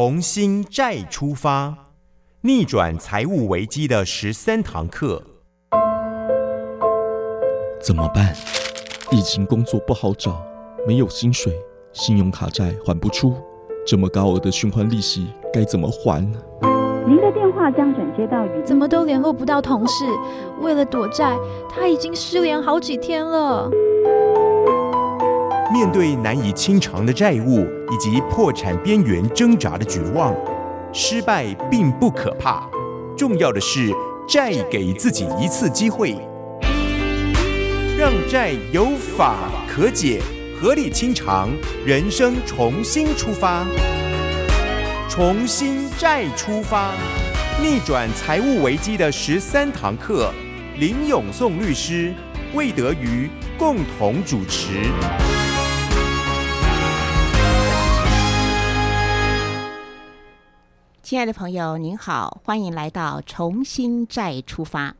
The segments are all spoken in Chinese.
重新再出发，逆转财务危机的十三堂课。怎么办？疫情工作不好找，没有薪水，信用卡债还不出，这么高额的循环利息该怎么还？您的电话将转接到语。怎么都联络不到同事？为了躲债，他已经失联好几天了。面对难以清偿的债务以及破产边缘挣扎的绝望，失败并不可怕，重要的是再给自己一次机会，让债有法可解，合理清偿，人生重新出发，重新再出发，逆转财务危机的十三堂课，林永颂律师、魏德瑜共同主持。亲爱的朋友，您好，欢迎来到重新再出发。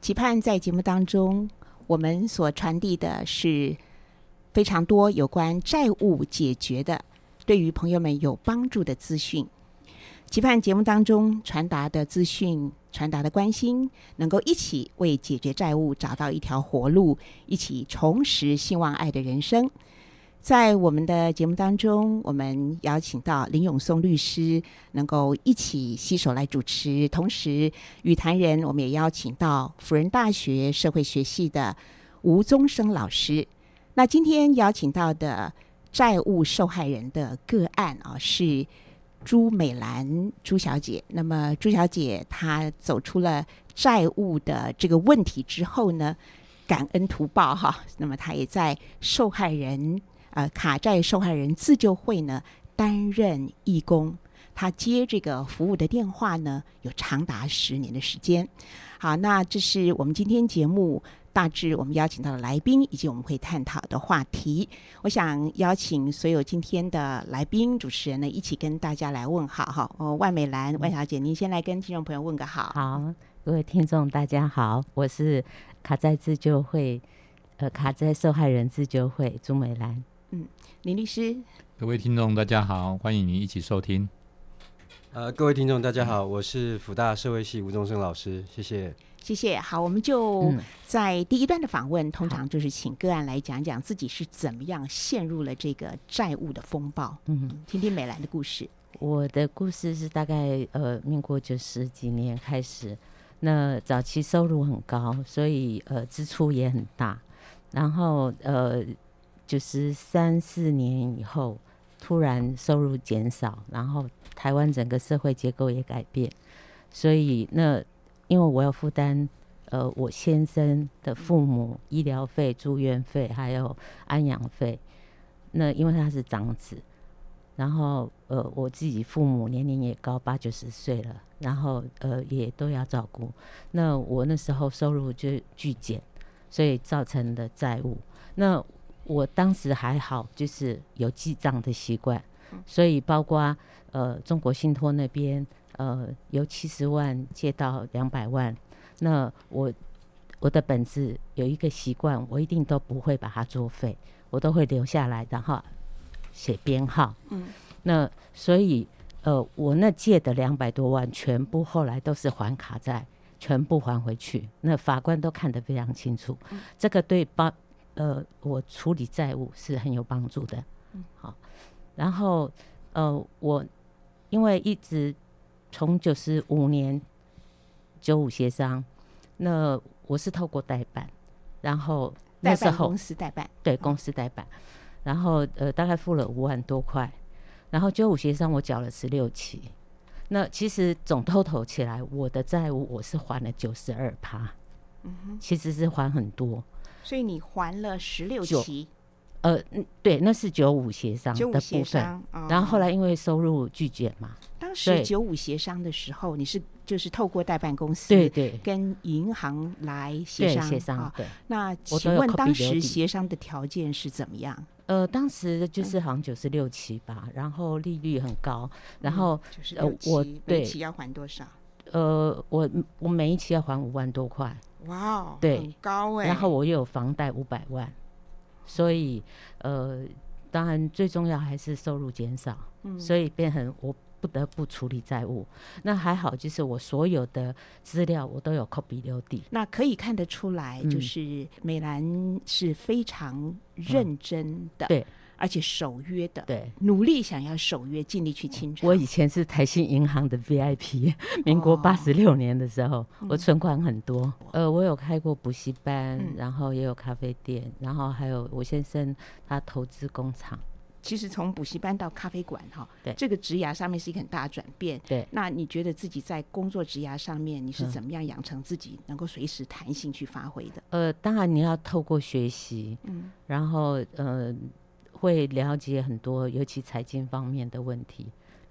期盼在节目当中，我们所传递的是非常多有关债务解决的，对于朋友们有帮助的资讯。期盼节目当中传达的资讯、传达的关心，能够一起为解决债务找到一条活路，一起重拾希望爱的人生。在我们的节目当中，我们邀请到林永松律师，能够一起携手来主持。同时，语坛人我们也邀请到辅仁大学社会学系的吴宗生老师。那今天邀请到的债务受害人的个案啊，是朱美兰朱小姐。那么，朱小姐她走出了债务的这个问题之后呢，感恩图报哈。那么，她也在受害人。呃，卡债受害人自救会呢担任义工，他接这个服务的电话呢有长达十年的时间。好，那这是我们今天节目大致我们邀请到的来宾以及我们会探讨的话题。我想邀请所有今天的来宾主持人呢一起跟大家来问好哈。哦，万美兰万小姐，您先来跟听众朋友问个好。好，各位听众大家好，我是卡债自救会呃卡债受害人自救会朱美兰。嗯，林律师，各位听众大家好，欢迎您一起收听。呃，各位听众大家好，我是福大社会系吴宗生老师，谢谢，谢谢。好，我们就在第一段的访问，通常就是请个案来讲讲自己是怎么样陷入了这个债务的风暴。嗯，听听美兰的故事。我的故事是大概呃，民国九十几年开始，那早期收入很高，所以呃支出也很大，然后呃。就是三四年以后，突然收入减少，然后台湾整个社会结构也改变，所以那因为我要负担呃我先生的父母医疗费、住院费还有安养费，那因为他是长子，然后呃我自己父母年龄也高八九十岁了，然后呃也都要照顾，那我那时候收入就巨减，所以造成的债务。那。我当时还好，就是有记账的习惯，所以包括呃中国信托那边呃由七十万借到两百万，那我我的本子有一个习惯，我一定都不会把它作废，我都会留下来，然后写编号。嗯，那所以呃我那借的两百多万，全部后来都是还卡债，全部还回去，那法官都看得非常清楚，这个对包。呃，我处理债务是很有帮助的。嗯，好，然后呃，我因为一直从九十五年九五协商，那我是透过代办，然后那时候公司代办，对公司代办，然后呃大概付了五万多块，然后九五协商我缴了十六期，那其实总 total 起来我的债务我是还了九十二趴，嗯哼，其实是还很多。所以你还了十六期，呃，对，那是九五协商的部分。然后后来因为收入巨减嘛，当时九五协商的时候，你是就是透过代办公司对对跟银行来协商协商。对，那请问当时协商的条件是怎么样？呃，当时就是好像九十六期吧，然后利率很高，然后呃，我每期要还多少？呃，我我每一期要还五万多块。哇哦，对，很高哎。然后我又有房贷五百万，所以呃，当然最重要还是收入减少，嗯所以变成我不得不处理债务。那还好，就是我所有的资料我都有 copy 留底。那可以看得出来，嗯就是美兰是非常认真的，对，而且守约的，对，努力想要守约，尽力去清偿。我以前是台新银行的 VIP，民国哦八十六年的时候，我嗯存款很多。呃，我有开过补习班，嗯然后也有咖啡店，然后还有我先生他投资工厂。其实从补习班到咖啡馆，哈，对这个职涯上面是一个很大的转变。对那你觉得自己在工作职涯上面，你是嗯怎么样养成自己能够随时弹性去发挥的？呃，当然你要透过学习，嗯然后呃，会了解很多，尤其财经方面的问题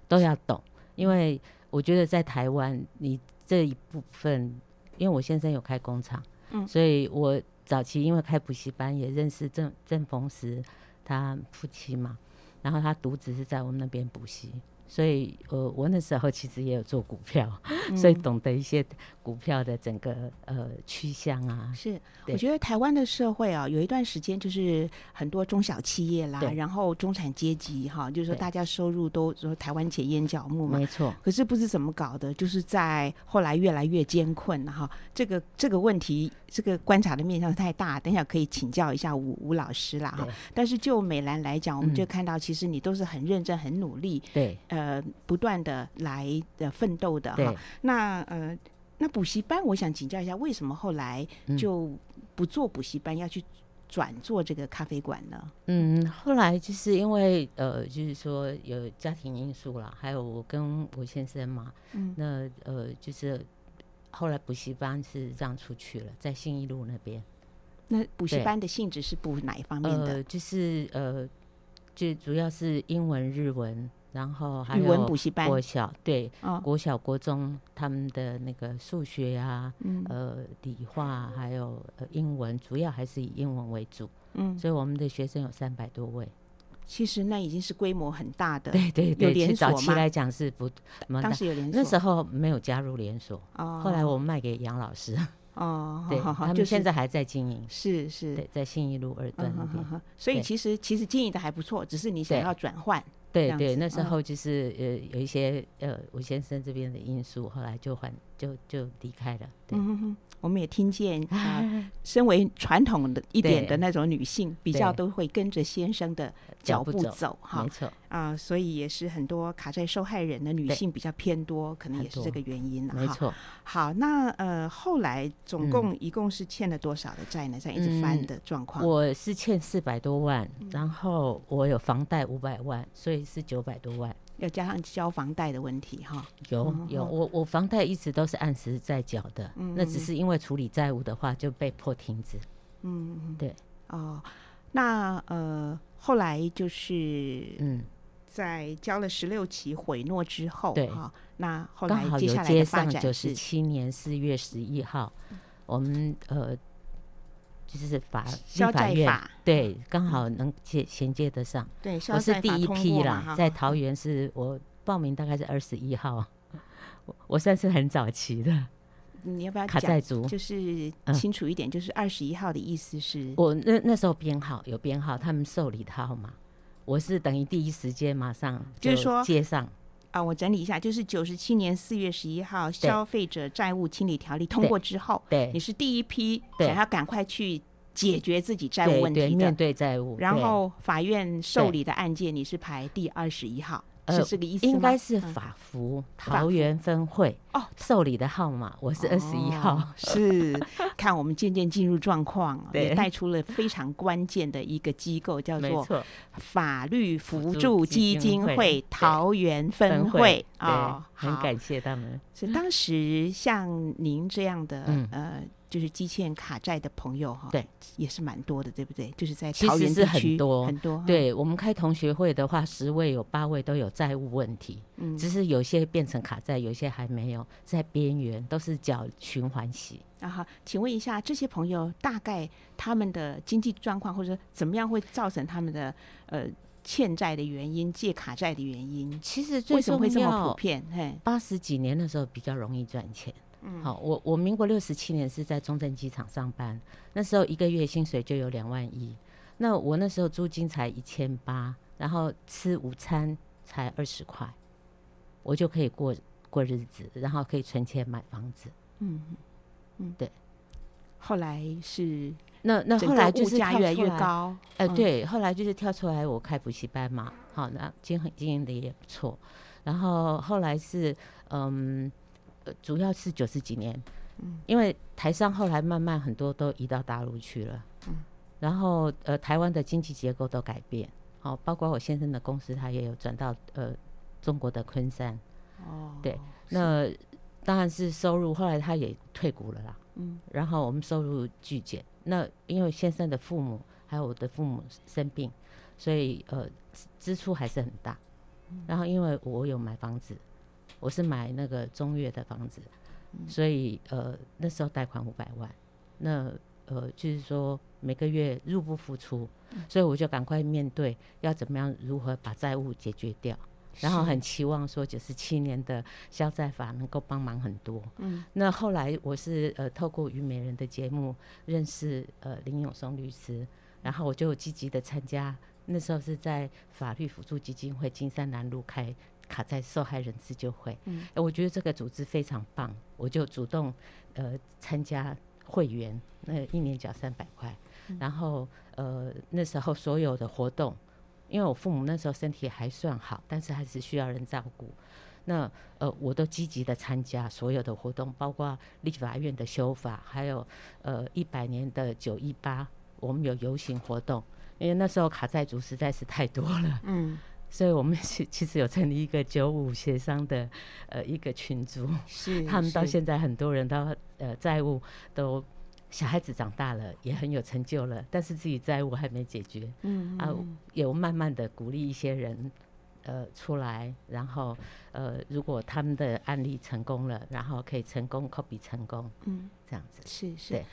都要懂，因为我觉得在台湾，你这一部分，因为我先生有开工厂，嗯所以我早期因为开补习班也认识郑郑逢时他夫妻嘛，然后他独子是在我们那边补习。所以，呃，我那时候其实也有做股票，所以嗯懂得一些股票的整个呃趋向啊，是，我觉得台湾的社会啊，有一段时间就是很多中小企业啦，然后中产阶级哈，就是说大家收入都说台湾前烟角木嘛。没错，可是不知怎么搞的，就是在后来越来越艰困了哈。这个这个问题，这个观察的面向太大，等一下可以请教一下吴吴老师啦哈。但是就美兰来讲，我们嗯。就看到，其实你都是很认真、很努力，对。呃，不断的来的奋斗的哈。，那呃，那补习班，我想请教一下，为什么后来嗯就不做补习班，要去转做这个咖啡馆呢？嗯，后来就是因为呃，就是说有家庭因素啦，还有我跟我先生嘛，嗯那呃，就是后来补习班是让出去了，在信义路那边，那补习班的性质是补哪一方面的？呃，就是呃，就主要是英文、日文，然后还语有文补习班。国小对哦，国小、国中他们的那个数学啊，嗯。呃，理化还有呃英文，主要还是以英文为主，嗯，所以我们的学生有三百多位。其实那已经是规模很大的，有对对对，其连锁吗？期来讲是不当，时有连锁，那时候没有加入连锁，哦，后来我们卖给杨老师，哦，对好好好他就是们现在还在经营，是是，对，在信义路二段所以其实其实经营的还不错，只是你想要转换，对对，那时候就是呃有一些呃我先生这边的因素，后来就还就就离开了。对嗯，哼哼，我们也听见啊，身为传统的一点的那种女性，比较都会跟着先生的脚步走走哈没错，啊，所以也是很多卡债受害人的女性比较偏多，可能也是这个原因了哈。没错。好，那呃后来总嗯共一共是欠了多少的债呢？这样一直翻嗯的状况。我是欠四百多万，嗯然后我有房贷五百万，所以是九百多万。要加上交房贷的问题哈。有嗯有，嗯我我房贷一直都是按时在缴的，那只嗯是因为处理债务的话就被迫停止。嗯，嗯对，哦，那呃后来就是嗯，在交了十六期悔诺之后，对哈，那后刚来接下来好有接上九十是七年四月十一号，我们呃就是法消立法院债法，对，刚好能接衔接得上。对，消我是第一批啦在桃园是我报名大概是二十一号，我我算是很早期的你要不要卡讲。就是嗯清楚一点，就是二十一号的意思是，我那那时候编号有编号，他们受理的号码，我是等于第一时间马上就是说接上。啊，我整理一下，就是九十七年四月十一号《消费者债务清理条例》通过之后，对你是第一批对想要赶快去解决自己债务问题的，面对债务，然后法院受理的案件你是排第二十一号，呃是这个意思？应该是嗯。法服。法桃园分会哦。受理的号码，我是二十一号。哦是看我们渐渐进入状况，也带出了非常关键的一个机构，叫做，法律辅辅助助基基金会桃园分分会对哦，很感谢他们。所以当时像您这样的、嗯。呃，就是积欠卡债的朋友哈，对，也是蛮多的，对不对？就是在其桃实是很园地区多很多，哈，对我们开同学会的话，十位有八位都有债务问题，嗯只是有些变成卡债，有些还没有，在边缘，都是缴循环息。啊哈，请问一下，这些朋友大概他们的经济状况，或者怎么样会造成他们的呃欠债的原因、借卡债的原因？其实最为什么会重这么普，遍？嘿，八十几年的时候比较容易赚钱。嗯好，我我民国六十七年是在中正机场上班，那时候一个月薪水就有两万一，那我那时候租金才一千八，然后吃午餐才二十块，我就可以过过日子，然后可以存钱买房子。嗯嗯，对。后来是那那后来就是物价越来越高，呃，嗯，对，后来就是跳出来我开补习班嘛，好，那经营经营的也不错。然后后来是嗯，呃主要是九十几年，嗯因为台商后来慢慢很多都移到大陆去了，嗯然后呃台湾的经济结构都改变，好、包括我先生的公司，他也有转到呃中国的昆山，哦，对那当然是收入，后来他也退股了啦，嗯然后我们收入巨减。那因为先生的父母还有我的父母生病，所以呃支支出还是很大。然后因为我有买房子，我是买那个中越的房子，所以呃那时候贷款五百万，那呃就是说每个月入不敷出，所以我就赶快面对要怎么样如何把债务解决掉。然后很期望说九十七年的消债法能够帮忙很多。嗯，那后来我是呃透过虞美人的节目认识呃林永松律师，然后我就积极的参加，那时候是在法律辅助基金会金山南路开卡在受害人自救会。嗯呃我觉得这个组织非常棒，我就主动呃参加会员，那一年缴三百块，然后呃那时候所有的活动。因为我父母那时候身体还算好，但是还是需要人照顾。那呃，我都积极的参加所有的活动，包括立法院的修法，还有呃一百年的九一八，我们有游行活动。因为那时候卡债族实在是太多了，嗯，所以我们其 其实有成立一个九五协商的呃一个群组，是 他们到现在很多人都呃债务都小孩子长大了，也很有成就了，但是自己债务还没解决。嗯啊，有慢慢的鼓励一些人，呃，出来，然后呃，如果他们的案例成功了，然后可以成功 copy 成功，嗯这样子。是是对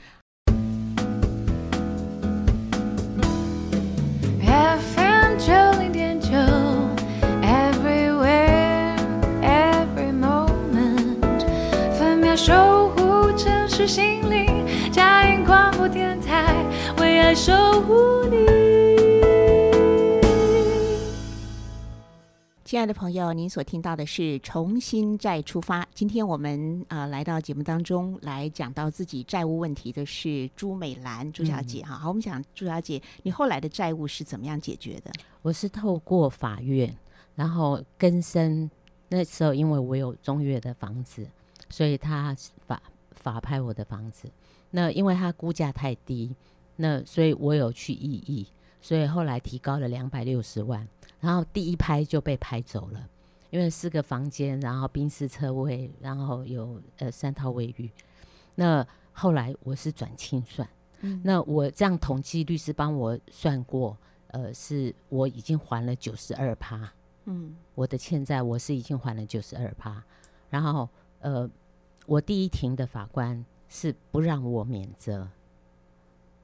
守护城市心灵，嘉音广播电台为爱守护你。亲爱的朋友，您所听到的是《重新再出发》。今天我们呃来到节目当中来讲到自己债务问题的是朱美兰朱小姐哈、好，我们想朱小姐，你后来的债务是怎么样解决的？我是透过法院，然后更生。那时候因为我有中越的房子，所以他法法拍我的房子。那因为他估价太低，那所以我有去异议，所以后来提高了两百六十万，然后第一拍就被拍走了，因为四个房间，然后宾士车位，然后有呃三套卫浴。那后来我是转清算，嗯。那我这样统计，律师帮我算过，呃，是我已经还了九十二趴，嗯。我的欠债我是已经还了九十二趴，然后呃，我第一庭的法官是不让我免责，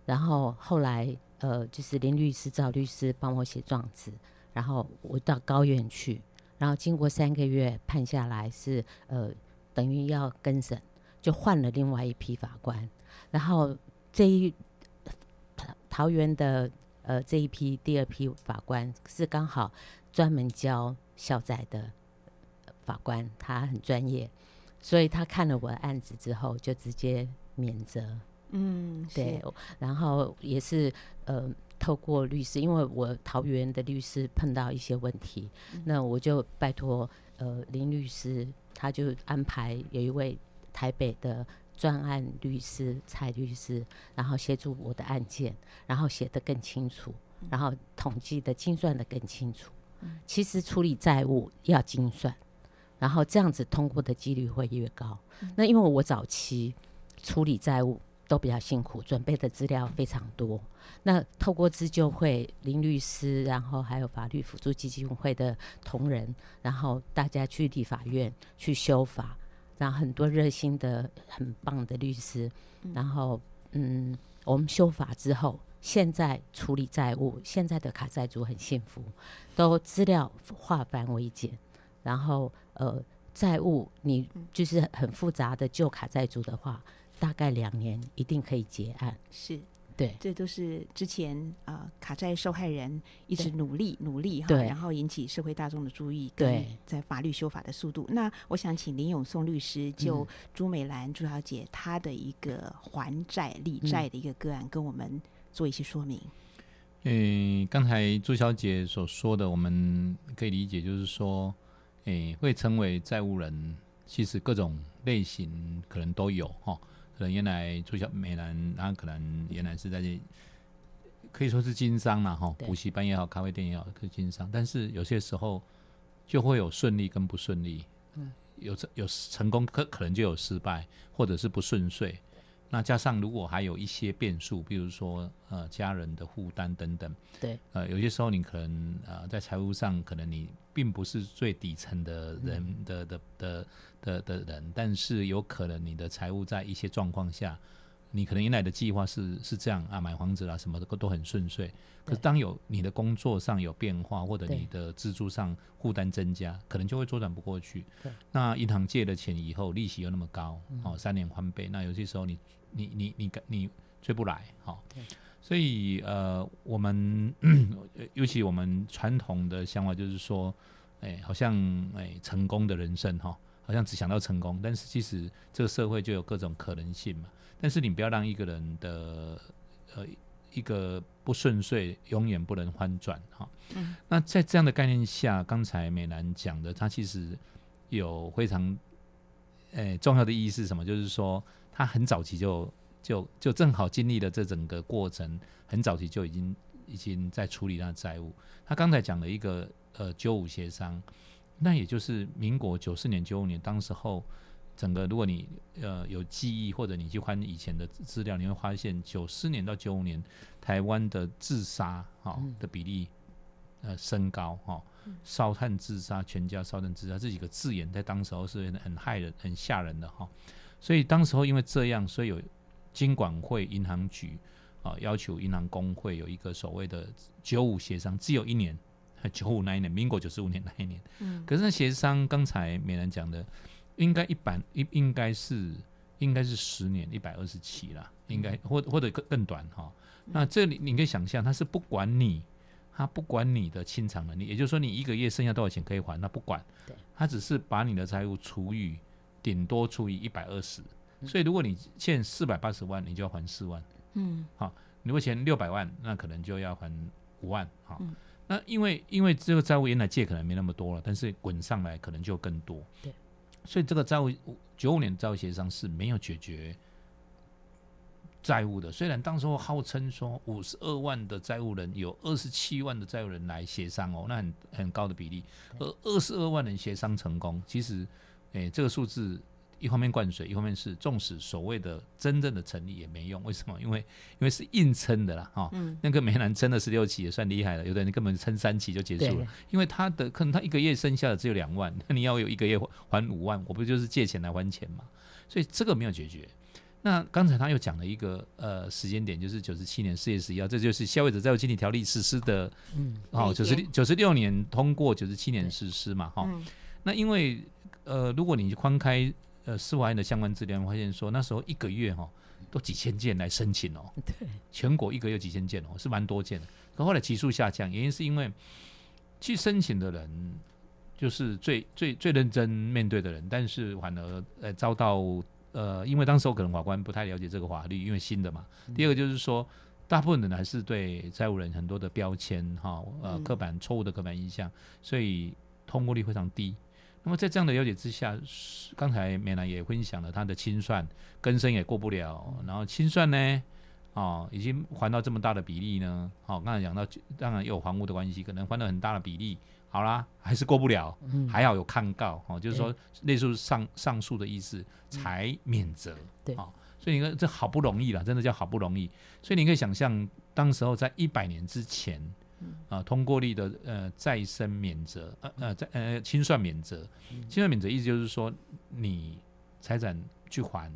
然后后来呃，就是林律师、赵律师帮我写状子，然后我到高院去，然后经过三个月判下来是呃，等于要更审，就换了另外一批法官，然后这一桃园的呃这一批第二批法官是刚好专门教校债的法官，他很专业，所以他看了我的案子之后就直接免责。嗯，对，然后也是呃，透过律师，因为我桃园的律师碰到一些问题，那我就拜托呃林律师，他就安排有一位台北的专案律师蔡律师，然后协助我的案件，然后写得更清楚，然后统计的精算的更清楚。其实处理债务要精算，然后这样子通过的几率会越高。那因为我早期处理债务都比较辛苦，准备的资料非常多。那透过自救会林律师，然后还有法律辅助基金会的同仁，然后大家去立法院去修法，然后很多热心的很棒的律师，然后嗯，我们修法之后，现在处理债务，现在的卡债主很幸福，都资料化繁为简，然后呃，债务你就是很复杂的旧卡债主的话，大概两年一定可以结案。是对这都是之前呃卡债受害人一直努力努力哈，然后引起社会大众的注意，对跟在法律修法的速度。那我想请林永松律师就嗯朱美兰朱小姐她的一个还债理嗯债的一个个案，跟我们做一些说明。嗯，刚才朱小姐所说的，我们可以理解，就是说，诶，会成为债务人，其实各种类型可能都有哈。可能原来朱小美兰，她可能原来是在这可以说是经商嘛哈，对补习班也好，咖啡店也好，是经商。但是有些时候就会有顺利跟不顺利，嗯，有成有成功，可可能就有失败，或者是不顺遂。那加上如果还有一些变数，比如说呃家人的负担等等，对，呃有些时候你可能呃在财务上可能你并不是最底层的人的的的的的人，但是有可能你的财务在一些状况下，你可能原来的计划是是这样啊，买房子啦什么的都很顺遂，可是当有你的工作上有变化，或者你的支出上负担增加，可能就会周转不过去。那银行借了钱以后，利息又那么高，哦，三年翻倍，那有些时候你你你你你追不来，哈、对所以呃，我们 尤其我们传统的想法就是说，哎，好像哎成功的人生哈、好像只想到成功，但是其实这个社会就有各种可能性嘛。但是你不要让一个人的呃一个不顺遂永远不能翻转哈。那在这样的概念下，刚才美兰讲的，它其实有非常诶、重要的意义是什么？就是说，他很早期就就就正好经历了这整个过程，很早期就已经已经在处理他的债务。他刚才讲了一个呃九五协商，那也就是民国九四年、九五年，当时候整个如果你呃有记忆或者你去翻以前的资资料，你会发现九四年到九五年台湾的自杀哈、嗯。的比例呃升高哈、烧炭自杀、全家烧炭自杀这几个字眼，在当时候是很很害人、很吓人的哈、所以当时候因为这样，所以有金管会、银行局啊要求银行工会有一个所谓的九五协商，只有一年，九五那一年，民国九十五年那一年。嗯可是那协商，刚才美兰讲的，应该一百应应该是应该是十年一百二十七啦，应该或或者更更短哈。那这里你可以想象，他是不管你，他不管你的清偿能力，也就是说你一个月剩下多少钱可以还，他不管对，他只是把你的财务除以顶多除以一百二十。嗯所以如果你欠四百八十万，你就要还四万；嗯如果欠六百万，那可能就要还五万。哈、嗯那因为因为这个债务原来借可能没那么多了，但是滚上来可能就更多。对，所以这个债务九五年债务协商是没有解决债务的。虽然当时候号称说五十二万的债务人有二十七万的债务人来协商哦，那很很高的比例，而二十二万人协商成功，其实诶这个数字。一方面灌水，一方面是纵使所谓的真正的成立也没用，为什么？因为因为是硬撑的啦，哈、嗯。那个梅兰撑了十六期也算厉害了，有的人根本撑三期就结束了，因为他的可能他一个月剩下的只有两万，那你要有一个月还五万，我不就是借钱来还钱嘛？所以这个没有解决。那刚才他又讲了一个呃时间点，就是九十七年四月十一号，这就是消费者债务经理条例实施的嗯。哦，九十九十六年通过，九十七年实施嘛，哈、嗯。那因为呃，如果你宽开呃司法院的相关资料，发现说那时候一个月哈、都几千件来申请哦，对，全国一个月几千件哦，是蛮多件的。可后来急速下降，原因是因为去申请的人就是最最最认真面对的人，但是反而呃遭到呃，因为当时候可能法官不太了解这个法律，因为新的嘛。第二个就是说，大部分人还是对债务人很多的标签哈，呃，嗯刻板错误的刻板印象，所以通过率非常低。那么在这样的了解之下，是刚才美兰也分享了他的清算，更生也过不了，然后清算呢，哦，已经还到这么大的比例呢，好、刚才讲到，当然也有房屋的关系，可能还到很大的比例，好啦，还是过不了，嗯。还好有抗告，哦，就是说类似上上诉的意思才免责，对。哦，所以你看这好不容易了，真的叫好不容易，所以你可以想象，当时候在一百年之前。啊，通过率的呃再生免责，呃呃在呃清算免责，清算免责意思就是说你财产去还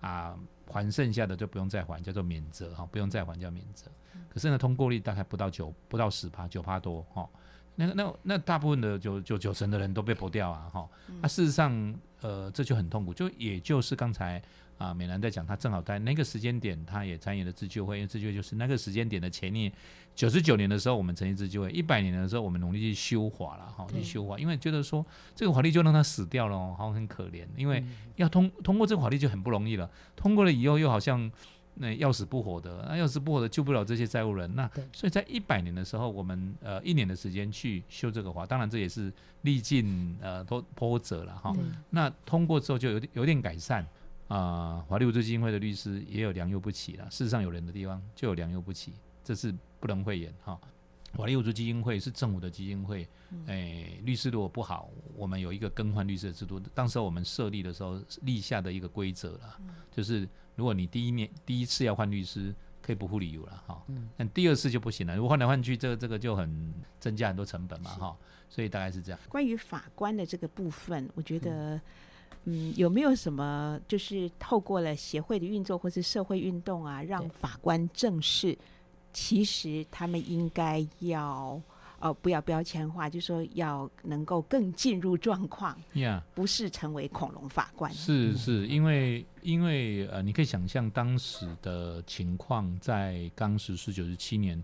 啊，还剩下的就不用再还，叫做免责哈、不用再还叫免责。可是呢，通过率大概不到九不到十趴，九趴多哈、那那那大部分的九九九成的人都被驳掉啊哈。那、事实上呃这就很痛苦，就也就是刚才啊，美兰在讲，他正好在那个时间点，他也参与了自救会，因为自救会就是那个时间点的前年，九十九年的时候我们成立自救会，一百年的时候我们努力去修法了哈，去修法，因为觉得说这个法律就让他死掉了哦，好像很可怜，因为要通通过这个法律就很不容易了，通过了以后又好像那要死不活的，那要死不活的救不了这些债务人，那所以在一百年的时候，我们呃一年的时间去修这个法，当然这也是历尽呃多波折了哈，那通过之后就有点有点改善。啊，法律扶助基金会的律师也有良莠不齐了。事实上，有人的地方就有良莠不齐，这是不能讳言哈。法律扶助基金会是政府的基金会，哎，律师如果不好，我们有一个更换律师的制度。当时我们设立的时候立下的一个规则了，就是如果你第一面第一次要换律师，可以不付理由了哈。但第二次就不行了，如果换来换去，这个这个就很增加很多成本嘛哈。所以大概是这样。关于法官的这个部分，我觉得。嗯，有没有什么就是透过了协会的运作或是社会运动啊，让法官正视，其实他们应该要呃不要标签化，就说要能够更进入状况，呀，不是成为恐龙法官。是是，因为因为呃，你可以想象当时的情况，在当时是九十七年，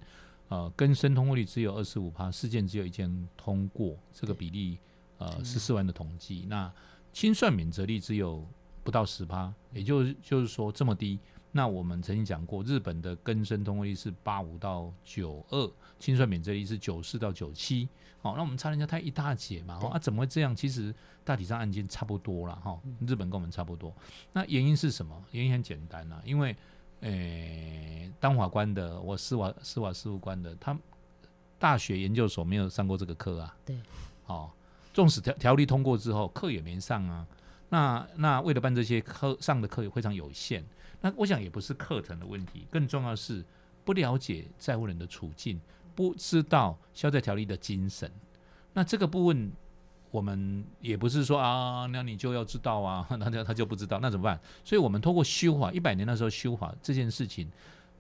呃，根生通过率只有二十五趴，事件只有一件通过，这个比例呃十四万的统计，那。清算免责率只有不到十趴，也就是就是说这么低。那我们曾经讲过，日本的根生通过率是八五到九二，清算免责率是九四到九七。好，那我们差人家太一大截嘛？啊，怎么会这样？其实大体上案件差不多了哈。日本跟我们差不多。那原因是什么？原因很简单呐，因为诶，当法官的，我司法司法事务官的，他大学研究所没有上过这个课啊。对，哦。纵使条条例通过之后，课也没上啊。那那为了办这些课，上的课也非常有限。那我想也不是课程的问题，更重要是不了解债务人的处境，不知道消债条例的精神。那这个部分，我们也不是说啊，那你就要知道啊，那他他就不知道，那怎么办？所以我们通过修法，一百年的时候修法这件事情，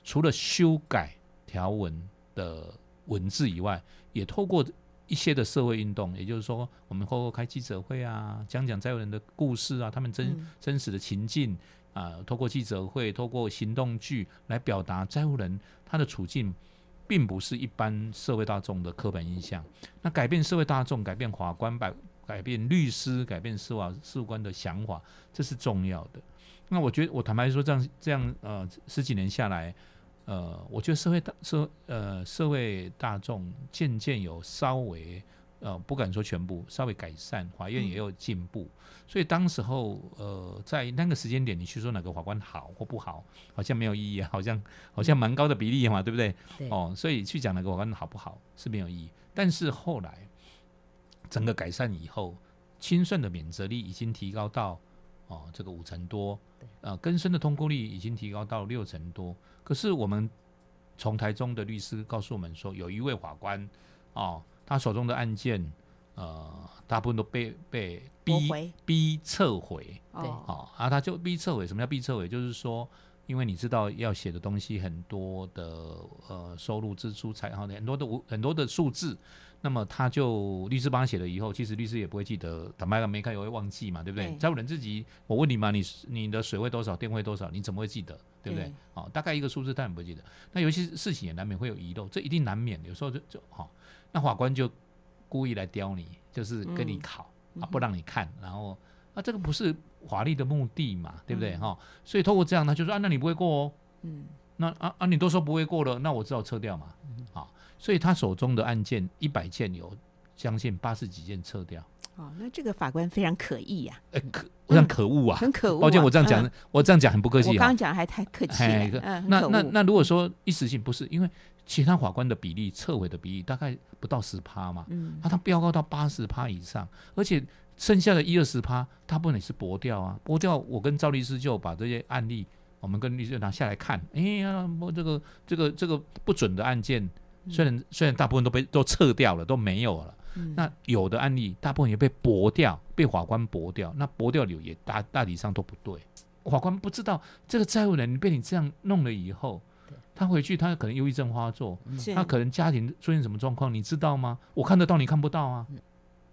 除了修改条文的文字以外，也透过。一些的社会运动，也就是说，我们后后开记者会啊，讲讲债务人的故事啊，他们真真实的情境啊，透过记者会，透过行动剧来表达债务人他的处境，并不是一般社会大众的刻板印象。那改变社会大众，改变法官，改改变律师，改变司法事务官的想法，这是重要的。那我觉得，我坦白说，这样这样呃，十几年下来。呃，我觉得社会大社呃社会大众渐渐有稍微呃不敢说全部稍微改善，法院也有进步，所以当时候呃在那个时间点，你去说哪个法官好或不好，好像没有意义啊，好像好像蛮高的比例嘛，对不对？哦，所以去讲哪个法官好不好是没有意义。但是后来整个改善以后，清算的免责率已经提高到哦这个五成多，呃，更生的通过率已经提高到六成多。可是我们从台中的律师告诉我们说，有一位法官哦，他手中的案件呃，大部分都被被逼逼撤回，对，哦，啊，他就逼撤回。什么叫逼撤回？就是说，因为你知道要写的东西很多的呃，收入、支出、财，好的很多的很多的数字。那么他就律师帮他写了以后，其实律师也不会记得，坦白讲没看也会忘记嘛，对不对？债务人自己，我问你嘛，你你的水位多少，电费多少，你怎么会记得，对不对？哦，大概一个数字，他也不会记得。那有些事情也难免会有遗漏，这一定难免。有时候就就哈，那法官就故意来刁你，就是跟你考啊，不让你看，然后啊，这个不是法律的目的嘛，对不对？哈，所以透过这样，他就说啊，那你不会过哦，嗯，那啊啊，你都说不会过了，那我只好撤掉嘛，啊。所以他手中的案件一百件有将近八十几件撤掉。哦，那这个法官非常可疑呀！哎，可我想可恶啊，很可恶。抱歉，我这样讲，我这样讲很不客气。我刚刚讲还太客气了。嗯，那那那如果说一时性不是，因为其他法官的比例撤回的比例大概不到十趴嘛，嗯，那他飙高到八十趴以上，而且剩下的一二十趴，大部分也是驳掉啊，驳掉。我跟赵律师就把这些案例，我们跟律师拿下来看，哎呀，我这个这个这个不准的案件。虽然虽然大部分都被都撤掉了，都没有了，那有的案例大部分也被驳掉，被法官驳掉。那驳掉理由也大大体上都不对。法官不知道这个债务人被你这样弄了以后，他回去他可能忧郁症发作，他可能家庭出现什么状况，你知道吗？我看得到，你看不到啊。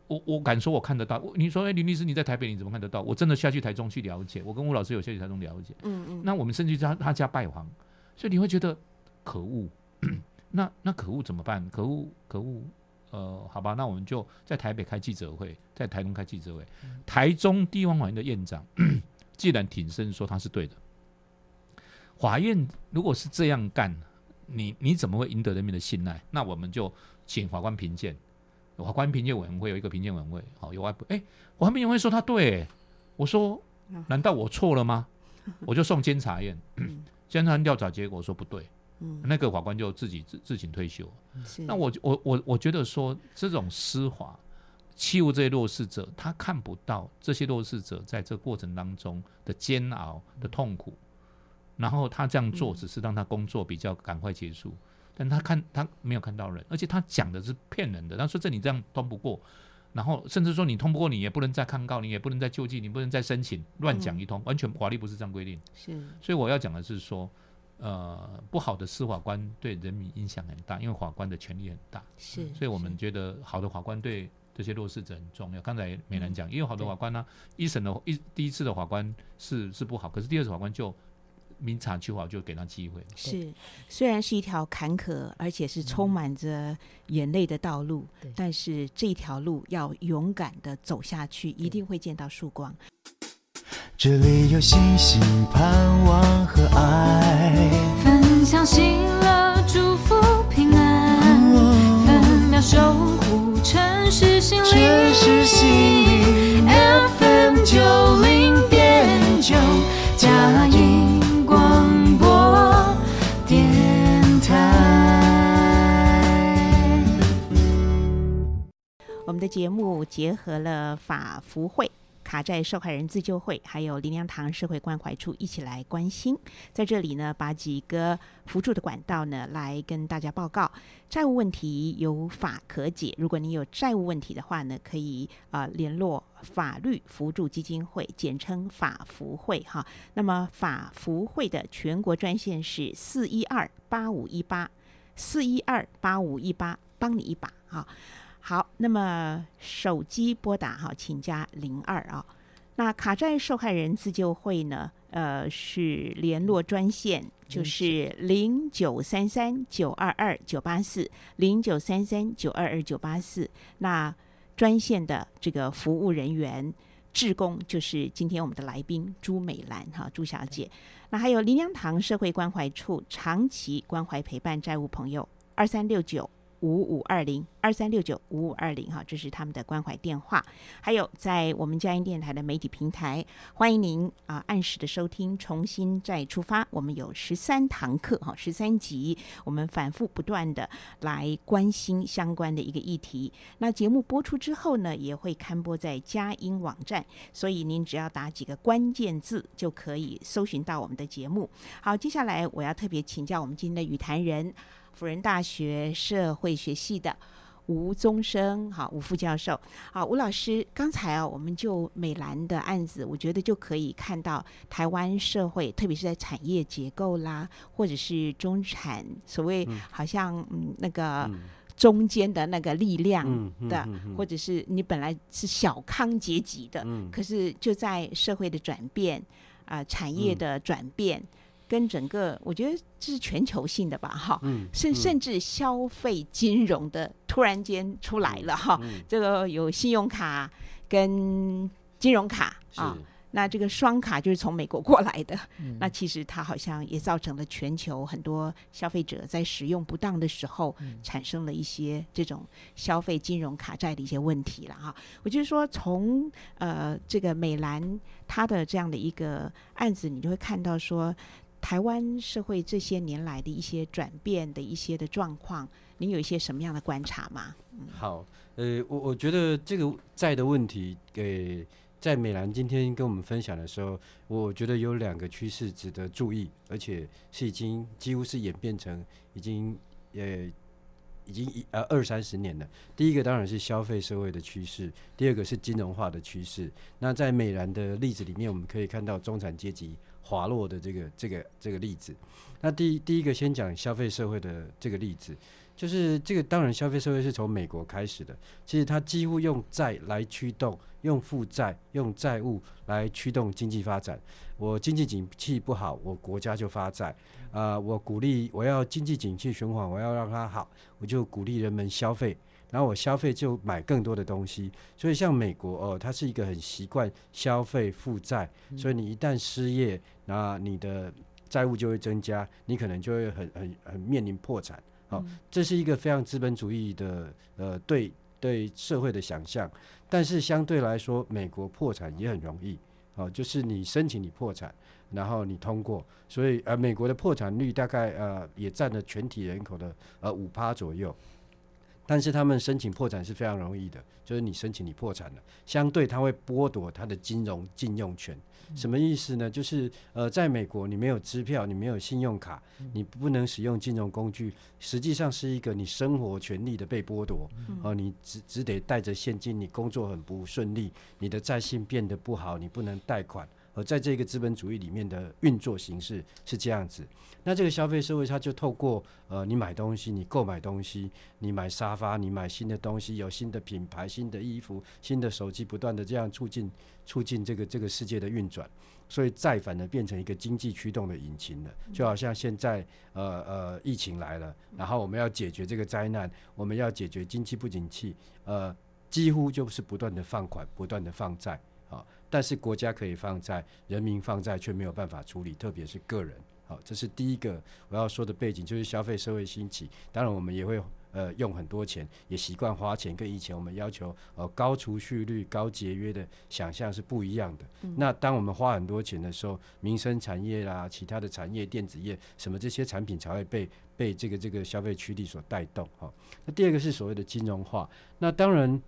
我我敢说我看得到。你说，哎，林律师你在台北你怎么看得到？我真的下去台中去了解，我跟吴老师有下去台中了解。嗯嗯，那我们甚至在他家拜访，所以你会觉得可恶。那那可恶怎么办？可恶可恶，呃，好吧，那我们就在台北开记者会，在台中开记者会。台中地方法院的院长 既然挺身说他是对的，法院如果是这样干，你你怎么会赢得人民的信赖？那我们就请法官评鉴。法官评鉴委员会有一个评鉴委员会，好，有外部，哎，法官评鉴委员会说他对，我说难道我错了吗？我就送监察院，监察院调查结果说不对，嗯那个法官就自己自自行退休。是那我我我我觉得说这种施法欺负这些弱势者，他看不到这些弱势者在这过程当中的煎熬的痛苦，然后他这样做只是让他工作比较赶快结束。但他看他没有看到人，而且他讲的是骗人的。他说这你这样通不过，然后甚至说你通不过，你也不能再抗告，你也不能再救济，你不能再申请，乱讲一通，完全法律不是这样规定。是所以我要讲的是说，呃，不好的司法官对人民影响很大，因为法官的权力很大，是，所以我们觉得好的法官对这些弱势者很重要。刚才美兰讲，也有好的法官呢、一审的一第一次的法官是是不好，可是第二次法官就明察秋毫，就给他机会。是，虽然是一条坎坷而且是充满着眼泪的道路，对但是这条路要勇敢的走下去，一定会见到曙光。这里有星星、盼望和爱。分享喜乐，祝福平安，分秒守护城市心灵。城市心灵 FM 九零点九，佳音广播电台。我们的节目结合了法福会。卡债受害人自救会，还有林良堂社会关怀处一起来关心，在这里呢，把几个辅助的管道呢来跟大家报告。债务问题有法可解，如果你有债务问题的话呢，可以啊、呃联络法律扶助基金会，简称法福会哈。那么法福会的全国专线是四一二八五一八，四一二八五一八，帮你一把哈。好，那么手机拨打哈，请加零二啊。那卡债受害人自救会呢？呃，是联络专线，就是零九三三九二二九八四零九三三九二二九八四。那专线的这个服务人员。志工就是今天我们的来宾朱美兰哈，朱小姐。那还有林良堂社会关怀处长期关怀陪伴债务朋友二三六九五五二零二三六九五五二零哈，这是他们的关怀电话。还有在我们佳音电台的媒体平台，欢迎您啊、按时的收听，重新再出发。我们有十三堂课哈，十三集，我们反复不断的来关心相关的一个议题。那节目播出之后呢，也会刊播在佳音网站，所以您只要打几个关键字就可以搜寻到我们的节目。好，接下来我要特别请教我们今天的语坛人。辅仁大学社会学系的吴宗生，好，吴副教授，好，吴老师，刚才啊，我们就美兰的案子，我觉得就可以看到台湾社会，特别是在产业结构啦，或者是中产，所谓好像嗯那个中间的那个力量的，嗯嗯。或者是你本来是小康阶级的，嗯。可是就在社会的转变啊、产业嗯。的转变。跟整个，我觉得这是全球性的吧，哈，嗯甚甚至消费金融的突然间出来了哈，嗯这个有信用卡跟金融卡啊，那这个双卡就是从美国过来的，嗯那其实它好像也造成了全球很多消费者在使用不当的时候，产生了一些这种消费金融卡债的一些问题了哈。我就是说从，呃这个美兰他的这样的一个案子，你就会看到说。台湾社会这些年来的一些转变的一些的状况，您有一些什么样的观察吗？好，呃，我我觉得这个债的问题，给、在美兰今天跟我们分享的时候，我觉得有两个趋势值得注意，而且是已经几乎是演变成已经呃已经一呃二三十年了。第一个当然是消费社会的趋势，第二个是金融化的趋势。那在美兰的例子里面，我们可以看到中产阶级滑落的这个这个这个例子。那第第一个先讲消费社会的这个例子，就是这个当然消费社会是从美国开始的，其实它几乎用债来驱动，用负债、用债务来驱动经济发展。我经济景气不好，我国家就发债啊、我鼓励我要经济景气循环，我要让它好，我就鼓励人们消费。然后我消费就买更多的东西，所以像美国哦，它是一个很习惯消费负债，所以你一旦失业，那你的债务就会增加，你可能就会很很很面临破产。好、这是一个非常资本主义的呃对对社会的想象，但是相对来说，美国破产也很容易。哦，就是你申请你破产，然后你通过，所以呃，美国的破产率大概呃也占了全体人口的呃五趴左右。但是他们申请破产是非常容易的，就是你申请你破产了，相对他会剥夺他的金融禁用权。什么意思呢？就是呃，在美国你没有支票，你没有信用卡，你不能使用金融工具，实际上是一个你生活权利的被剥夺。哦、你只只得带着现金，你工作很不顺利，你的债信变得不好，你不能贷款。而在这个资本主义里面的运作形式是这样子，那这个消费社会它就透过呃，你买东西，你购买东西，你买沙发，你买新的东西，有新的品牌、新的衣服、新的手机，不断的这样促进促进这个这个世界的运转，所以债反而变成一个经济驱动的引擎了，就好像现在呃呃疫情来了，然后我们要解决这个灾难，我们要解决经济不景气，呃，几乎就是不断的放款，不断的放债。啊，但是国家可以放债，人民放债却没有办法处理，特别是个人。好，这是第一个我要说的背景，就是消费社会兴起。当然，我们也会呃用很多钱，也习惯花钱，跟以前我们要求呃高储蓄率、高节约的想象是不一样的。那当我们花很多钱的时候，民生产业啦、其他的产业、电子业什么这些产品才会被被这个这个消费驱力所带动。好，那第二个是所谓的金融化。那当然。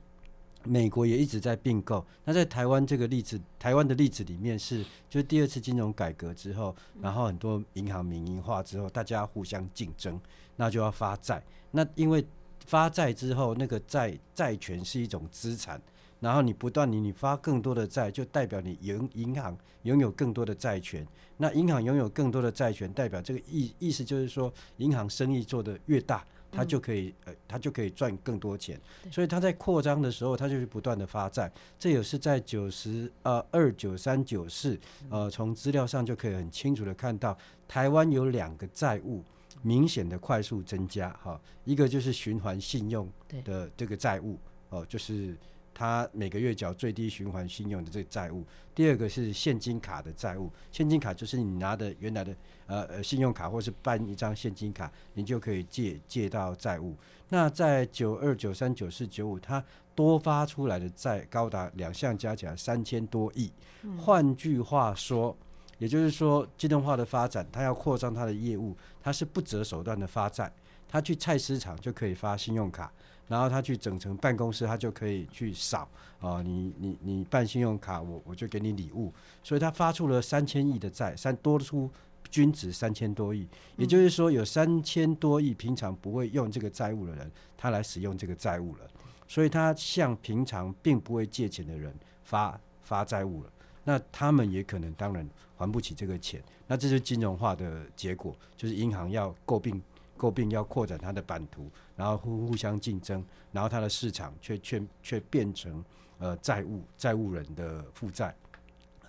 美国也一直在并购。那在台湾这个例子，台湾的例子里面是，就是第二次金融改革之后，然后很多银行民营化之后，大家互相竞争，那就要发债。那因为发债之后，那个债债权是一种资产，然后你不断你你发更多的债，就代表你银银行拥有更多的债权。那银行拥有更多的债权，代表这个意意思就是说，银行生意做得越大。它就可以呃，他就可以赚更多钱，所以他在扩张的时候，他就是不断的发债。这也是在九十呃二九三九四呃，从资料上就可以很清楚的看到，台湾有两个债务明显的快速增加哈，一个就是循环信用的这个债务哦，就是他每个月缴最低循环信用的这个债务。第二个是现金卡的债务，现金卡就是你拿的原来的呃呃信用卡或是办一张现金卡，你就可以借借到债务。那在九二九三九四九五，它多发出来的债高达两项加起来三千多亿。换句话说，也就是说，自动化的发展，它要扩张它的业务，它是不择手段的发债。它去菜市场就可以发信用卡，然后他去整成办公室，他就可以去扫啊，你你你办信用卡，我我就给你礼物。所以他发出了三千亿的债，三多出均值三千多亿，也就是说有三千多亿平常不会用这个债务的人，他来使用这个债务了，所以他向平常并不会借钱的人发发债务了。那他们也可能当然还不起这个钱，那这是金融化的结果，就是银行要诟病。诟病要扩展它的版图，然后互互相竞争，然后它的市场却却却变成呃债务债务人的负债。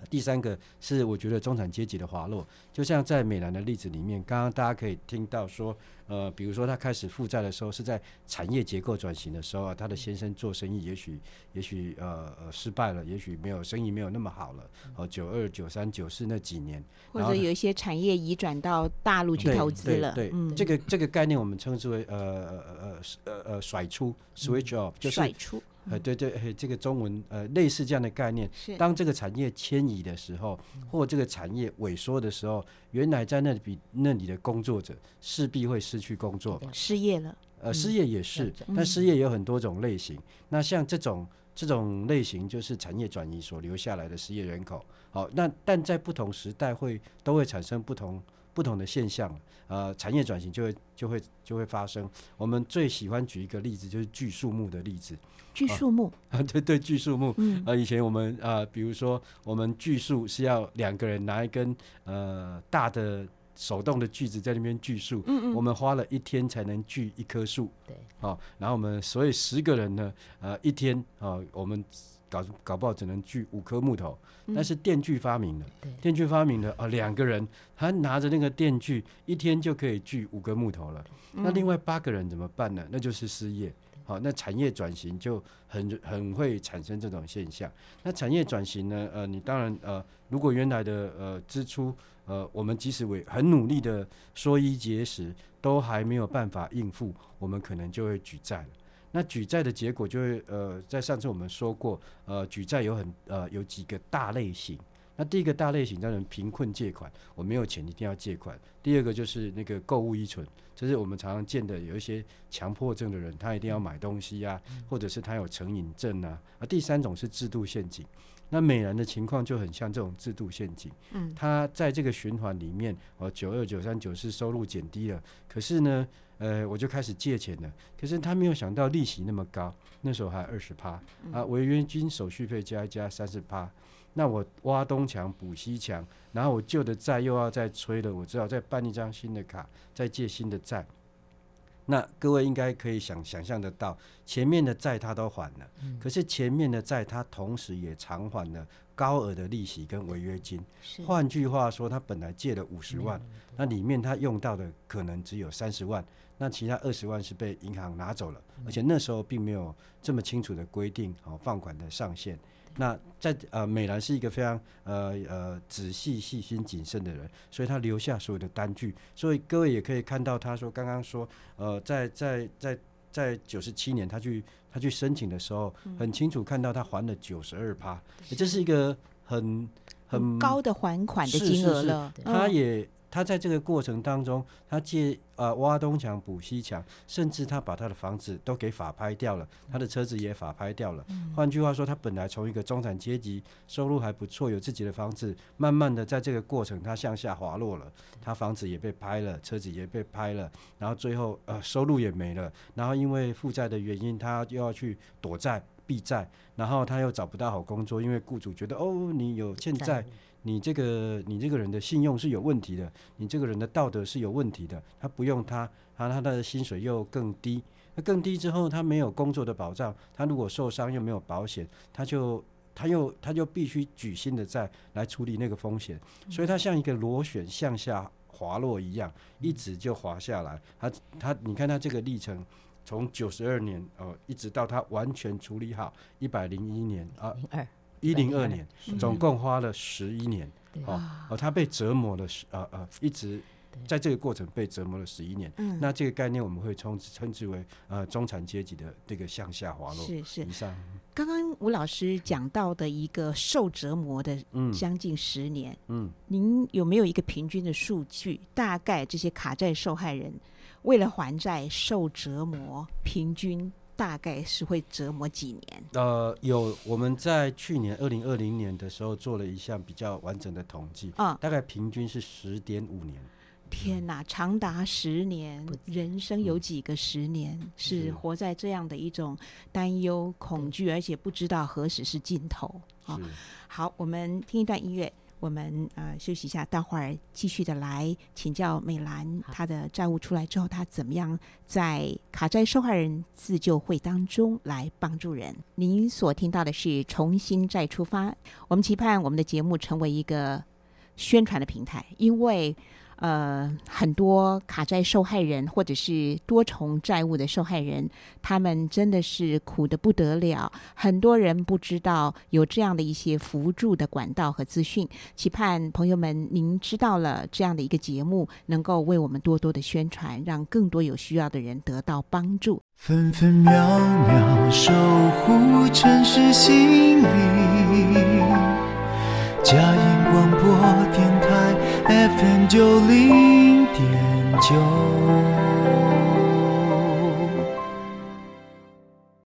第三个是我觉得中产阶级的滑落，就像在美兰的例子里面，刚刚大家可以听到说，呃，比如说他开始负债的时候是在产业结构转型的时候啊，他的先生做生意也许也许呃呃失败了，也许没有生意没有那么好了，哦，九二九三九四那几年，或者有一些产业移转到大陆去投资了，对，嗯，这个这个概念我们称之为呃呃呃呃呃甩出 switch off，就是甩出。呃，对对，这个中文呃类似这样的概念，当这个产业迁移的时候，或这个产业萎缩的时候，原来在那里那里的工作者势必会失去工作，失业了。呃，失业也是，但失业有很多种类型。那像这种这种类型，就是产业转移所留下来的失业人口。好，那但在不同时代会都会产生不同不同的现象。呃，产业转型就会就会就会发生。我们最喜欢举一个例子，就是锯树木的例子。锯树木啊，对对，锯树木。嗯，呃，以前我们啊，比如说我们锯树是要两个人拿一根呃大的手动的锯子在那边锯树，嗯嗯我们花了一天才能锯一棵树。对，好、然后我们所以十个人呢，呃，一天啊、我们搞搞不好只能锯五棵木头，嗯但是电锯发明了，对电锯发明了啊，两个人他拿着那个电锯，一天就可以锯五个木头了。嗯那另外八个人怎么办呢？那就是失业。好，那产业转型就很很会产生这种现象。那产业转型呢？呃，你当然呃，如果原来的呃支出呃，我们即使为很努力的缩衣节食，都还没有办法应付，我们可能就会举债了。那举债的结果就会呃，在上次我们说过，呃，举债有很呃有几个大类型。那第一个大类型当然贫困借款，我没有钱一定要借款。第二个就是那个购物依存，这是我们常常见的有一些强迫症的人，他一定要买东西啊，或者是他有成瘾症啊。啊，第三种是制度陷阱。那美兰的情况就很像这种制度陷阱，嗯他在这个循环里面，哦，九二九三九四收入减低了，可是呢，呃，我就开始借钱了，可是他没有想到利息那么高，那时候还二十趴啊，违约金手续费加一加三十趴，那我挖东墙补西墙，然后我旧的债又要再催了，我只好再办一张新的卡，再借新的债。那各位应该可以想想象得到，前面的债他都还了，可是前面的债他同时也偿还了高额的利息跟违约金。换句话说，他本来借了五十万，那里面他用到的可能只有三十万，那其他二十万是被银行拿走了，而且那时候并没有这么清楚的规定哦放款的上限。那在呃，美兰是一个非常呃呃仔细、细心、谨慎的人，所以他留下所有的单据。所以各位也可以看到，他说刚刚说，呃，在在在在九十七年他去他去申请的时候，很清楚看到他还了九十二趴，这是一个很很高的还款的金额是是了。他嗯也他在这个过程当中，他借呃挖东墙补西墙，甚至他把他的房子都给法拍掉了，他的车子也法拍掉了。换句话说，他本来从一个中产阶级，收入还不错，有自己的房子，慢慢的在这个过程他向下滑落了，他房子也被拍了，车子也被拍了，然后最后呃收入也没了，然后因为负债的原因，他又要去躲债。避债，然后他又找不到好工作，因为雇主觉得哦，你有欠债，你这个你这个人的信用是有问题的，你这个人的道德是有问题的，他不用他，他他的薪水又更低，那更低之后他没有工作的保障，他如果受伤又没有保险，他就他又他就必须举新的债来处理那个风险，所以他像一个螺旋向下滑落一样，一直就滑下来。他他你看他这个历程。从九十二年哦，一直到他完全处理好一百零一年啊，零二一零二年，嗯。总共花了十一年。哦哦，他被折磨了十呃呃，一直在这个过程被折磨了十一年。嗯。那这个概念我们会称称之为呃中产阶级的这个向下滑落。是是。以上，刚刚吴老师讲到的一个受折磨的嗯。将近十年，嗯，您有没有一个平均的数据？大概这些卡债受害人为了还债受折磨，平均大概是会折磨几年？呃，有我们在去年二零二零年的时候做了一项比较完整的统计，啊大概平均是十点五年。天哪，长达十年，人生有几个十年是是。活在这样的一种担忧、恐惧，而且不知道何时是尽头。啊？是。好，我们听一段音乐，我们呃休息一下，待会儿继续的来请教美兰，她的债务出来之后，她怎么样在卡债受害人自救会当中来帮助人。您所听到的是重新再出发，我们期盼我们的节目成为一个宣传的平台，因为。呃，很多卡债受害人或者是多重债务的受害人，他们真的是苦的不得了。很多人不知道有这样的一些扶助的管道和资讯，期盼朋友们您知道了这样的一个节目，能够为我们多多的宣传，让更多有需要的人得到帮助。分分秒秒守护城市心灵。佳音广播电台 FM 九零点九。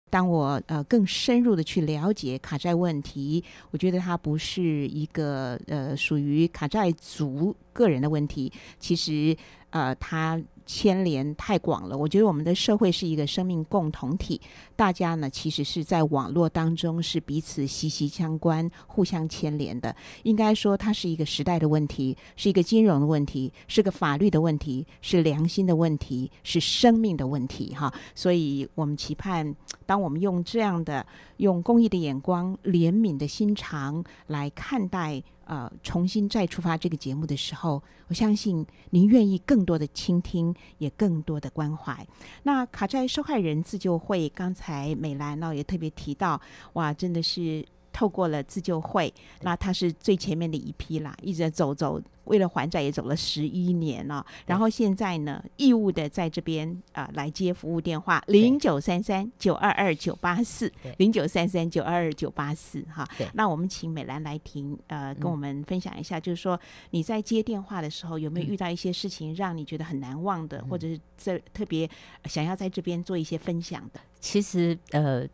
当我呃更深入的去了解卡债问题，我觉得它不是一个呃属于卡债族个人的问题，其实呃，它牵连太广了。我觉得我们的社会是一个生命共同体，大家呢其实是在网络当中是彼此息息相关、互相牵连的。应该说，它是一个时代的问题，是一个金融的问题，是个法律的问题，是良心的问题，是生命的问题。哈，所以我们期盼，当我们用这样的用公益的眼光、怜悯的心肠来看待。呃，重新再出发这个节目的时候，我相信您愿意更多的倾听，也更多的关怀。那卡债受害人自救会，刚才美兰呢也特别提到，哇，真的是。透过了自救会，那他是最前面的一批啦，一直走走，为了还债也走了十一年了。然后现在呢，义务的在这边啊来接服务电话零九三三九二二九八四零九三三九二二九八四哈。那我们请美兰来听，呃，跟我们分享一下，就是说你在接电话的时候有没有遇到一些事情让你觉得很难忘的，或者是这特别想要在这边做一些分享的？其实呃。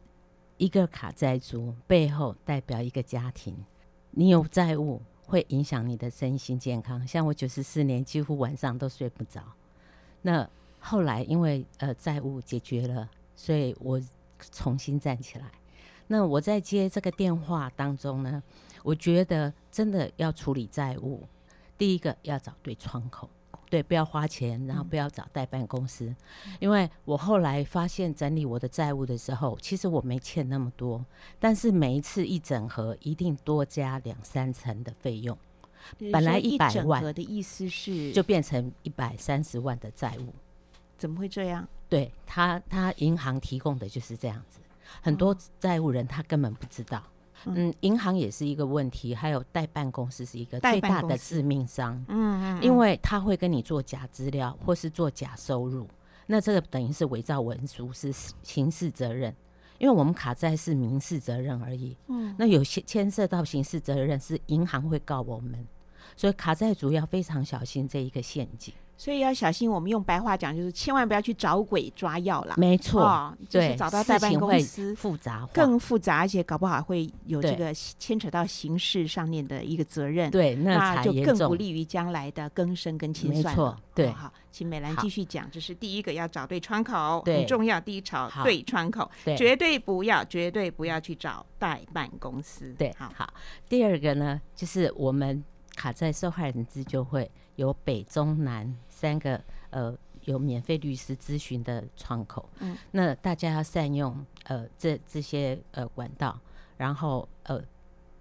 一个卡债族背后代表一个家庭，你有债务会影响你的身心健康。像我九十四年几乎晚上都睡不着。那后来因为呃债务解决了，所以我重新站起来。那我在接这个电话当中呢，我觉得真的要处理债务，第一个要找对窗口。对，不要花钱，然后不要找代办公司，因为我后来发现整理我的债务的时候，其实我没欠那么多，但是每一次一整合，一定多加两三成的费用。本来一百万的意思是，就变成一百三十万的债务。怎么会这样？对他，他银行提供的就是这样子，很多债务人他根本不知道。嗯，银行也是一个问题，还有代办公司是一个最大的致命伤。嗯嗯，因为他会跟你做假资料，或是做假收入，那这个等于是伪造文书，是刑事责任。因为我们卡债是民事责任而已。嗯，那有些牵涉到刑事责任，是银行会告我们，所以卡债主要非常小心这一个陷阱。所以要小心，我们用白话讲，就是千万不要去找鬼抓药了。没错，就是找到代办公司复杂，更复杂，而且搞不好会有这个牵扯到刑事上面的一个责任。对，那就更不利于将来的更生跟清算。没错，对。好，请美兰继续讲，这是第一个要找对窗口，很重要。第一找对窗口，绝对不要，绝对不要去找代办公司。对，好。好，第二个呢，就是我们卡在受害人自救会有北中南。三个呃有免费律师咨询的窗口，嗯，那大家要善用呃这这些呃管道，然后呃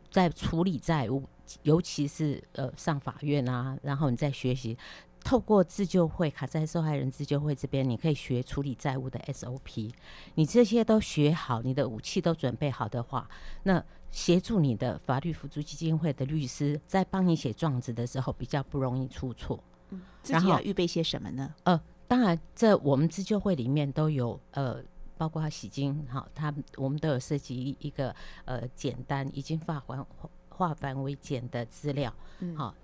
在处理债务，尤其是呃上法院啊，然后你再学习透过自救会卡债受害人自救会这边，你可以学处理债务的 SOP，你这些都学好，你的武器都准备好的话，那协助你的法律辅助基金会的律师在帮你写状子的时候，比较不容易出错。自己要预备些什么呢？呃，当然，这我们自救会里面都有，呃，包括洗金，好，他我们都有涉及一个呃简单已经化繁化繁为简的资料，好。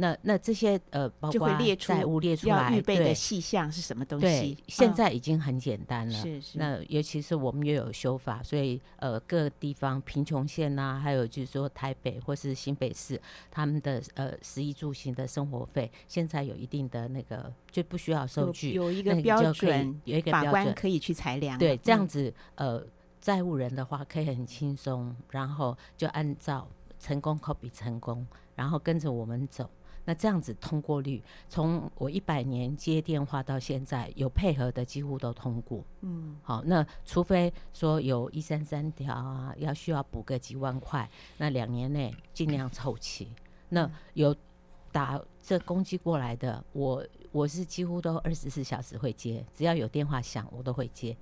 那那这些呃，包括债务列出来，要预备的细项是什么东西？对，现在已经很简单了。是是。那尤其是我们又有修法，所以呃，各地方贫穷县呐，还有就是说台北或是新北市，他们的呃食衣住行的生活费，现在有一定的那个就不需要收据，有一个标准，有一个法官可以去裁量。对，这样子呃，债务人的话可以很轻松，然后就按照成功 copy 成功，然后跟着我们走。那这样子通过率，从我一百年接电话到现在，有配合的几乎都通过。嗯，好，那除非说有一三三条啊，要需要补个几万块，那两年内尽量凑齐。那有打这攻击过来的，我我是几乎都二十四小时会接，只要有电话响，我都会接。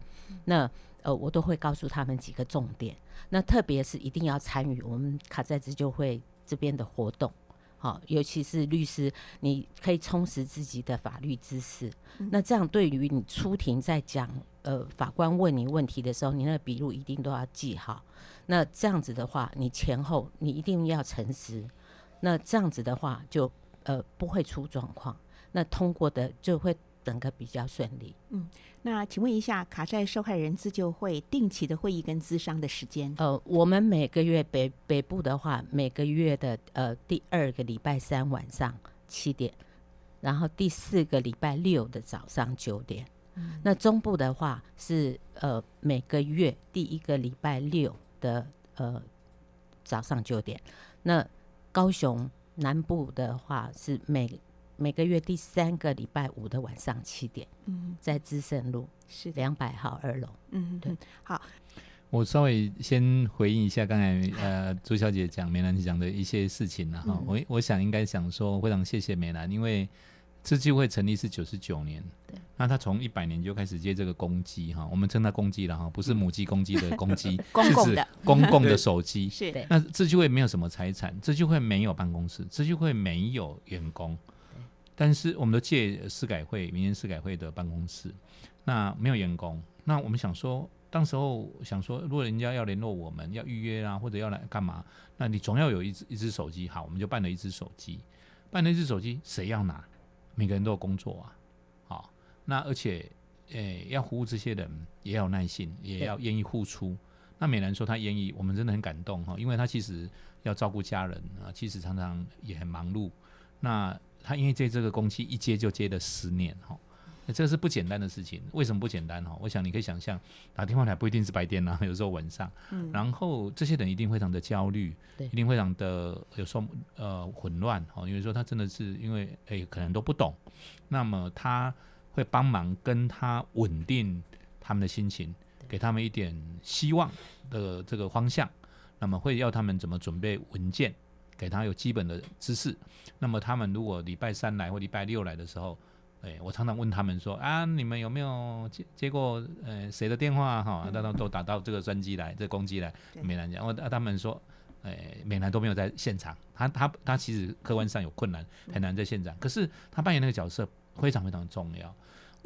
那呃，我都会告诉他们几个重点。那特别是一定要参与我们卡在自救会这边的活动。好，尤其是律师，你可以充实自己的法律知识。那这样对于你出庭在讲，呃，法官问你问题的时候，你那个笔录一定都要记好。那这样子的话，你前后你一定要诚实。那这样子的话，就呃不会出状况。那通过的就会。整个比较顺利。嗯，那请问一下，卡债受害人自救会定期的会议跟咨商的时间？呃，我们每个月北北部的话，每个月的呃第二个礼拜三晚上七点，然后第四个礼拜六的早上九点。嗯那中部的话是呃每个月第一个礼拜六的呃早上九点，那高雄南部的话是每每个月第三个礼拜五的晚上七点，嗯，在资盛路是的，两百号二楼。对嗯嗯，好，我稍微先回应一下刚才呃朱小姐讲美兰讲的一些事情了哈，嗯。我我想应该想说非常谢谢美兰，因为这聚会成立是九十九年，对，那她从一百年就开始接这个公鸡哈，我们称它公鸡了哈，不是母鸡公鸡的公鸡，是指公共的。公共的手机。是。的那这聚会没有什么财产，这聚会没有办公室，这聚会没有员工，但是我们都借市改会、民间市改会的办公室，那没有员工，那我们想说，当时候想说，如果人家要联络我们，要预约啊，或者要来干嘛，那你总要有一只一只手机，好，我们就办了一只手机，办了一只手机，谁要拿？每个人都有工作啊，好，那而且，诶、要服务这些人，也要有耐心，也要愿意付出。那美兰说她愿意，我们真的很感动哈，因为她其实要照顾家人啊，其实常常也很忙碌。那她因为接这个工期一接就接了十年哈，那这是不简单的事情。为什么不简单哈？我想你可以想象，打电话来不一定是白天呐、有时候晚上，嗯。然后这些人一定非常的焦虑，对。一定非常的有时候呃混乱哦，因为说他真的是因为诶、可能都不懂，那么他会帮忙跟他稳定他们的心情，给他们一点希望的这个方向，那么会要他们怎么准备文件，给他有基本的知识。那么他们如果礼拜三来或礼拜六来的时候，哎，我常常问他们说啊，你们有没有接接过呃谁的电话哈？那、都都打到这个专机来，这公机来，对美兰讲，我啊他们说，哎，美男都没有在现场，他他他其实客观上有困难，很难在现场，可是他扮演那个角色非常非常重要。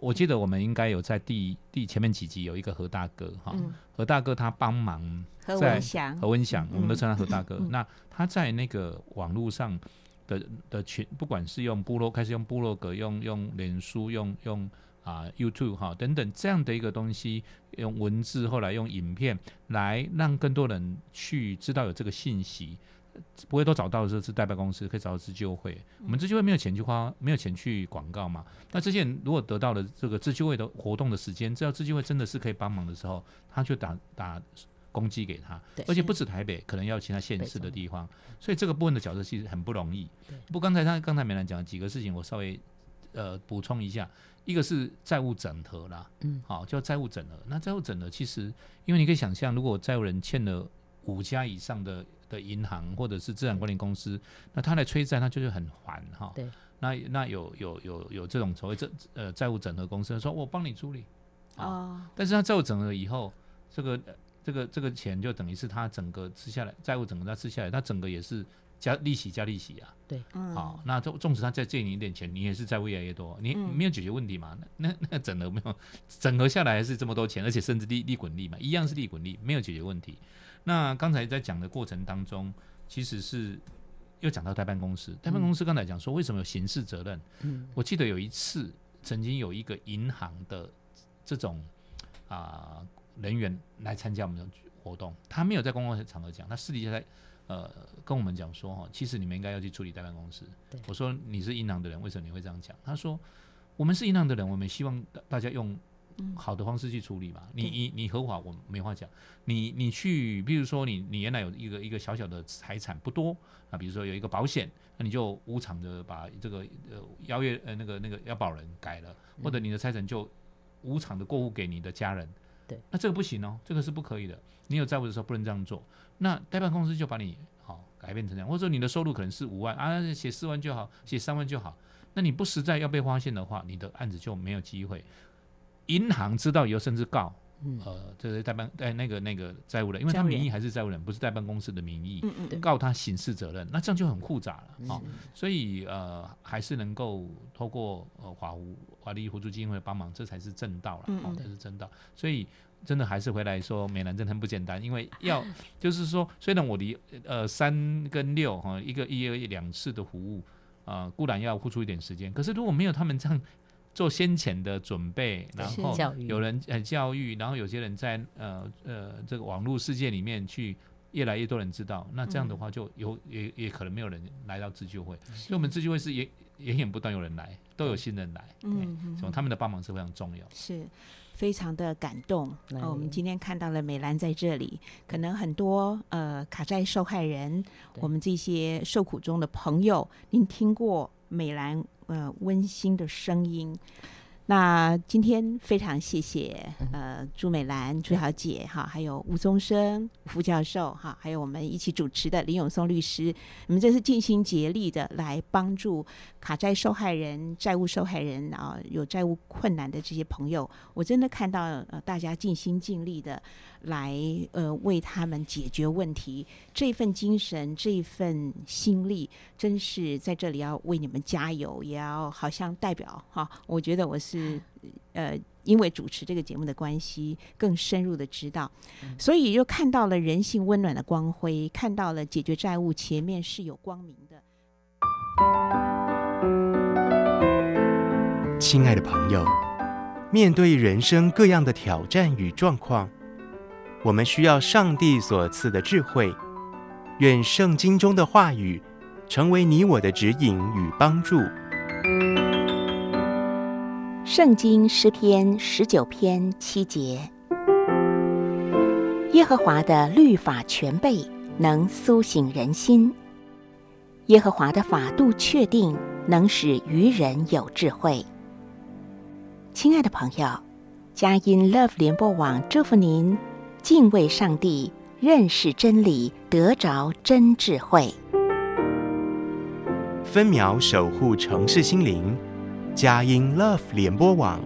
我记得我们应该有在第第前面几集有一个何大哥哈，嗯。何大哥他帮忙何在文祥。何文祥，嗯。我们都称他何大哥。嗯。那他在那个网络上的的群，不管是用部落开始用部落格，用用脸书，用用啊 YouTube 哈等等这样的一个东西，用文字，后来用影片来让更多人去知道有这个信息。不会都找到的是代办公司，可以找到自救会。我们自救会没有钱去花，没有钱去广告嘛。那这些人如果得到了这个自救会的活动的时间，知道自救会真的是可以帮忙的时候，他就打打攻击给他，而且不止台北，可能要其他县市的地方。所以这个部分的角色其实很不容易。不过刚才他刚才美兰讲几个事情，我稍微呃补充一下，一个是债务整合啦，嗯，好叫债务整合。那债务整合其实，因为你可以想象，如果债务人欠了五家以上的的银行或者是资产管理公司，那他来催债，他就是很烦哈。对。那那有有有有这种所谓这呃债务整合公司说，我帮你处理，啊哦，但是他债务整合以后，这个呃这个这个钱就等于是他整个吃下来，债务整个他吃下来，他整个也是加利息加利息啊。对嗯，好，那纵纵使他再借你一点钱，你也是债务越来越多，你嗯没有解决问题嘛？那那 那整合没有整合下来还是这么多钱，而且甚至利利滚利嘛，一样是利滚利，没有解决问题。那刚才在讲的过程当中，其实是又讲到代办公司，代办公司刚才讲说为什么有刑事责任？嗯，我记得有一次曾经有一个银行的这种啊、人员来参加我们的活动，他没有在公共场合讲，他私底下在呃跟我们讲说哈，其实你们应该要去处理代办公司。我说你是银行的人，为什么你会这样讲？他说我们是银行的人，我们希望大大家用嗯好的方式去处理嘛。你你你合法，我没话讲。你你去，比如说你你原来有一个一个小小的财产不多啊，比如说有一个保险，那你就无偿的把这个呃邀约呃那个那个要保人改了，或者你的财产就无偿的过户给你的家人。对，那这个不行哦，这个是不可以的。你有债务的时候不能这样做。那代办公司就把你好、改变成这样，或者说你的收入可能是五万啊，写四万就好，写三万就好。那你不实在要被发现的话，你的案子就没有机会。银行知道以后甚至告，嗯呃，这是代办哎那个那个债务人，因为他名义还是债务人，不是代办公司的名义，嗯嗯嗯，告他刑事责任，那这样就很复杂了啊哦。所以呃，还是能够透过呃法务法律辅助基金会帮忙，这才是正道了，哦这是正道。所以真的还是回来说，美兰真的很不简单，因为要就是说，虽然我离呃三跟六哈、一个一个两次的服务，啊，固然要付出一点时间，可是如果没有他们这样。做先前的准备，然是后有人呃教育，然后有些人在呃呃这个网络世界里面去越来越多人知道，那这样的话就有、也也可能没有人来到自救会，所以我们自救会是也源源不断有人来，都有新人来，嗯嗯，嗯。所以他们的帮忙是非常重要。是非常的感动。我们今天看到了美兰在这里，可能很多呃卡债受害人，我们这些受苦中的朋友，您听过美兰呃温馨的声音。那今天非常谢谢呃朱美兰朱小姐哈，还有吴宗生副教授哈，还有我们一起主持的林永松律师，你们这是尽心竭力的来帮助卡债受害人、债务受害人啊，有债务困难的这些朋友，我真的看到呃大家尽心尽力的来呃为他们解决问题，这份精神、这份心力，真是在这里要为你们加油，也要好像代表哈，我觉得我是呃。因为主持这个节目的关系，更深入的知道，所以又看到了人性温暖的光辉，看到了解决债务前面是有光明的。亲爱的朋友，面对人生各样的挑战与状况，我们需要上帝所赐的智慧。愿圣经中的话语成为你我的指引与帮助。圣经诗篇十九篇七节：耶和华的律法全备，能苏醒人心；耶和华的法度确定，能使愚人有智慧。亲爱的朋友，佳音 Love 联播网祝福您敬畏上帝，认识真理，得着真智慧。分秒守护城市心灵，佳音 Love 联播网。